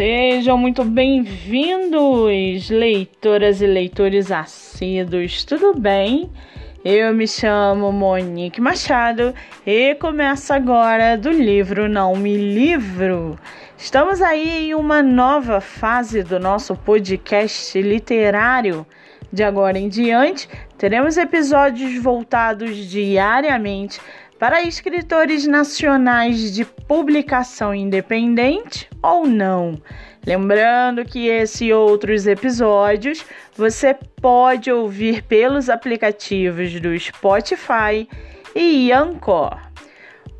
Sejam muito bem-vindos, leitoras e leitores assíduos, tudo bem? Eu me chamo Monique Machado e começo agora do livro Não Me Livro. Estamos aí em uma nova fase do nosso podcast literário. De agora em diante, teremos episódios voltados diariamente para escritores nacionais de publicação independente ou não. Lembrando que esse e outros episódios você pode ouvir pelos aplicativos do Spotify e Anchor.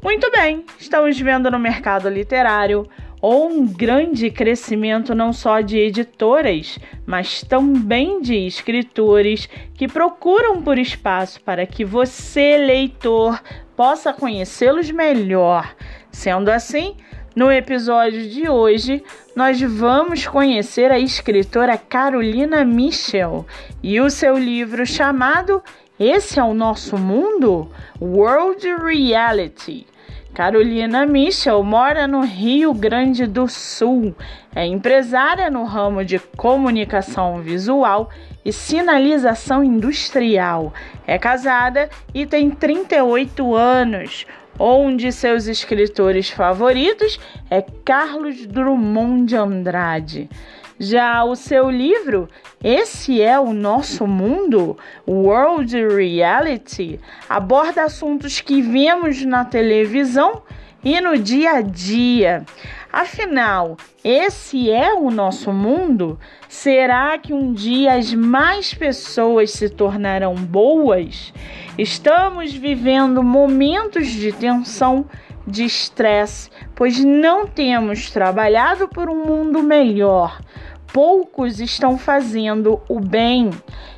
Muito bem, estamos vendo no mercado literário um grande crescimento não só de editoras, mas também de escritores que procuram por espaço para que você, leitor, possa conhecê-los melhor. Sendo assim, no episódio de hoje, nós vamos conhecer a escritora Carolina Michel e o seu livro chamado Esse é o Nosso Mundo? World Reality. Carolina Michel mora no Rio Grande do Sul, é empresária no ramo de comunicação visual e sinalização industrial. É casada e tem 38 anos. Um de seus escritores favoritos é Carlos Drummond de Andrade. Já o seu livro, Esse é o Nosso Mundo, World Reality, aborda assuntos que vemos na televisão e no dia a dia. Afinal, esse é o nosso mundo? Será que um dia as mais pessoas se tornarão boas? Estamos vivendo momentos de tensão, de estresse, pois não temos trabalhado por um mundo melhor poucos estão fazendo o bem.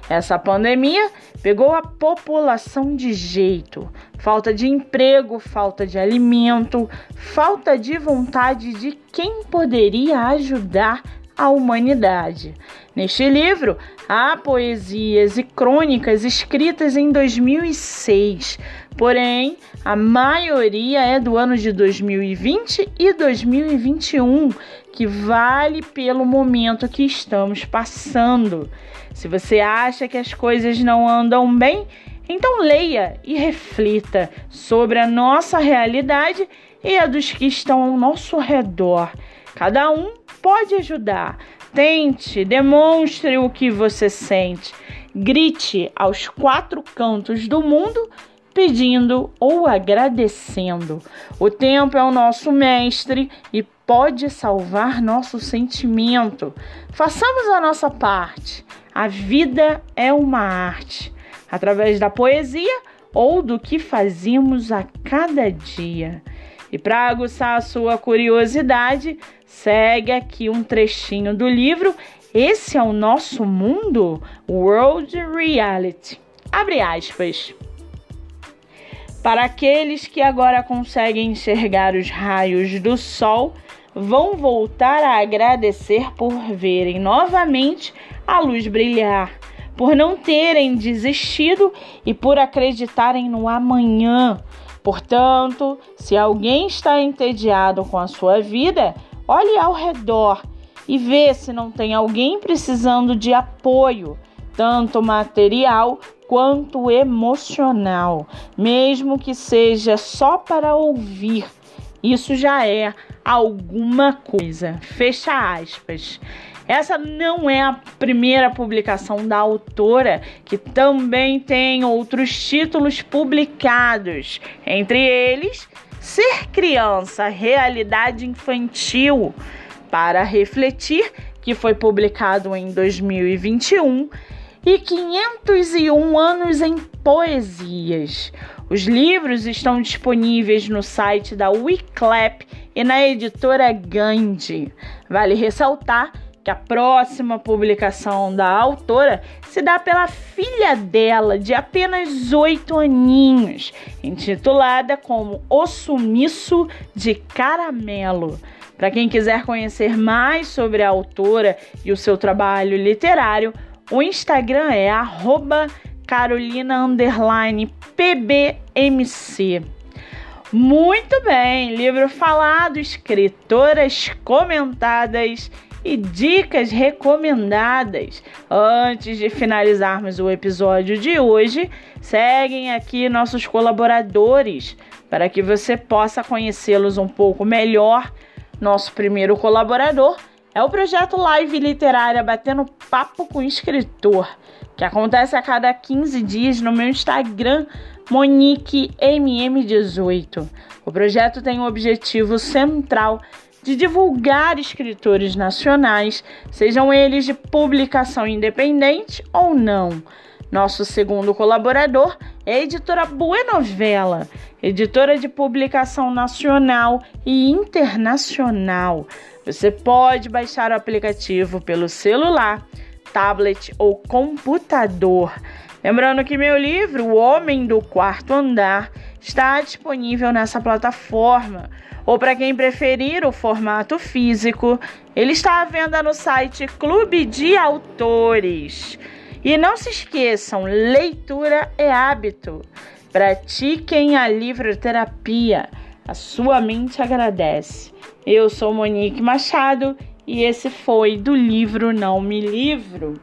Essa pandemia pegou a população de jeito. Falta de emprego, falta de alimento, falta de vontade de quem poderia ajudar a humanidade. Neste livro, há poesias e crônicas escritas em 2006, porém, a maioria é do ano de 2020 e 2021, que vale pelo momento que estamos passando. Se você acha que as coisas não andam bem, então leia e reflita sobre a nossa realidade e a dos que estão ao nosso redor. Cada um pode ajudar. Tente, demonstre o que você sente. Grite aos quatro cantos do mundo pedindo ou agradecendo. O tempo é o nosso mestre e pode salvar nosso sentimento. Façamos a nossa parte. A vida é uma arte, através da poesia ou do que fazemos a cada dia. E para aguçar a sua curiosidade, segue aqui um trechinho do livro Esse é o Nosso Mundo? World Reality. Abre aspas. Para aqueles que agora conseguem enxergar os raios do sol, vão voltar a agradecer por verem novamente a luz brilhar, por não terem desistido e por acreditarem no amanhã. Portanto, se alguém está entediado com a sua vida, olhe ao redor e vê se não tem alguém precisando de apoio, tanto material quanto emocional, mesmo que seja só para ouvir. Isso já é alguma coisa. Fecha aspas. Essa não é a primeira publicação da autora, que também tem outros títulos publicados, entre eles Ser Criança, Realidade Infantil, para refletir, que foi publicado em 2021 e 501 anos em poesias. Os livros estão disponíveis no site da Wiclap e na editora Gandhi. Vale ressaltar que a próxima publicação da autora se dá pela filha dela, de apenas oito aninhos, intitulada como O Sumiço de Caramelo. Para quem quiser conhecer mais sobre a autora e o seu trabalho literário, o Instagram é carolina_pbmc. Muito bem, livro falado, escritoras comentadas e dicas recomendadas. Antes de finalizarmos o episódio de hoje, seguem aqui nossos colaboradores para que você possa conhecê-los um pouco melhor. Nosso primeiro colaborador é o projeto Live Literária Batendo Papo com Escritor, que acontece a cada 15 dias no meu Instagram MoniqueMM18. O projeto tem o objetivo central de divulgar escritores nacionais, sejam eles de publicação independente ou não. Nosso segundo colaborador é a editora Buenovela, editora de publicação nacional e internacional. Você pode baixar o aplicativo pelo celular, tablet ou computador. Lembrando que meu livro, O Homem do Quarto Andar, está disponível nessa plataforma. Ou para quem preferir o formato físico, ele está à venda no site Clube de Autores. E não se esqueçam, leitura é hábito. Pratiquem a livroterapia. A sua mente agradece. Eu sou Monique Machado e esse foi do livro Não Me Livro.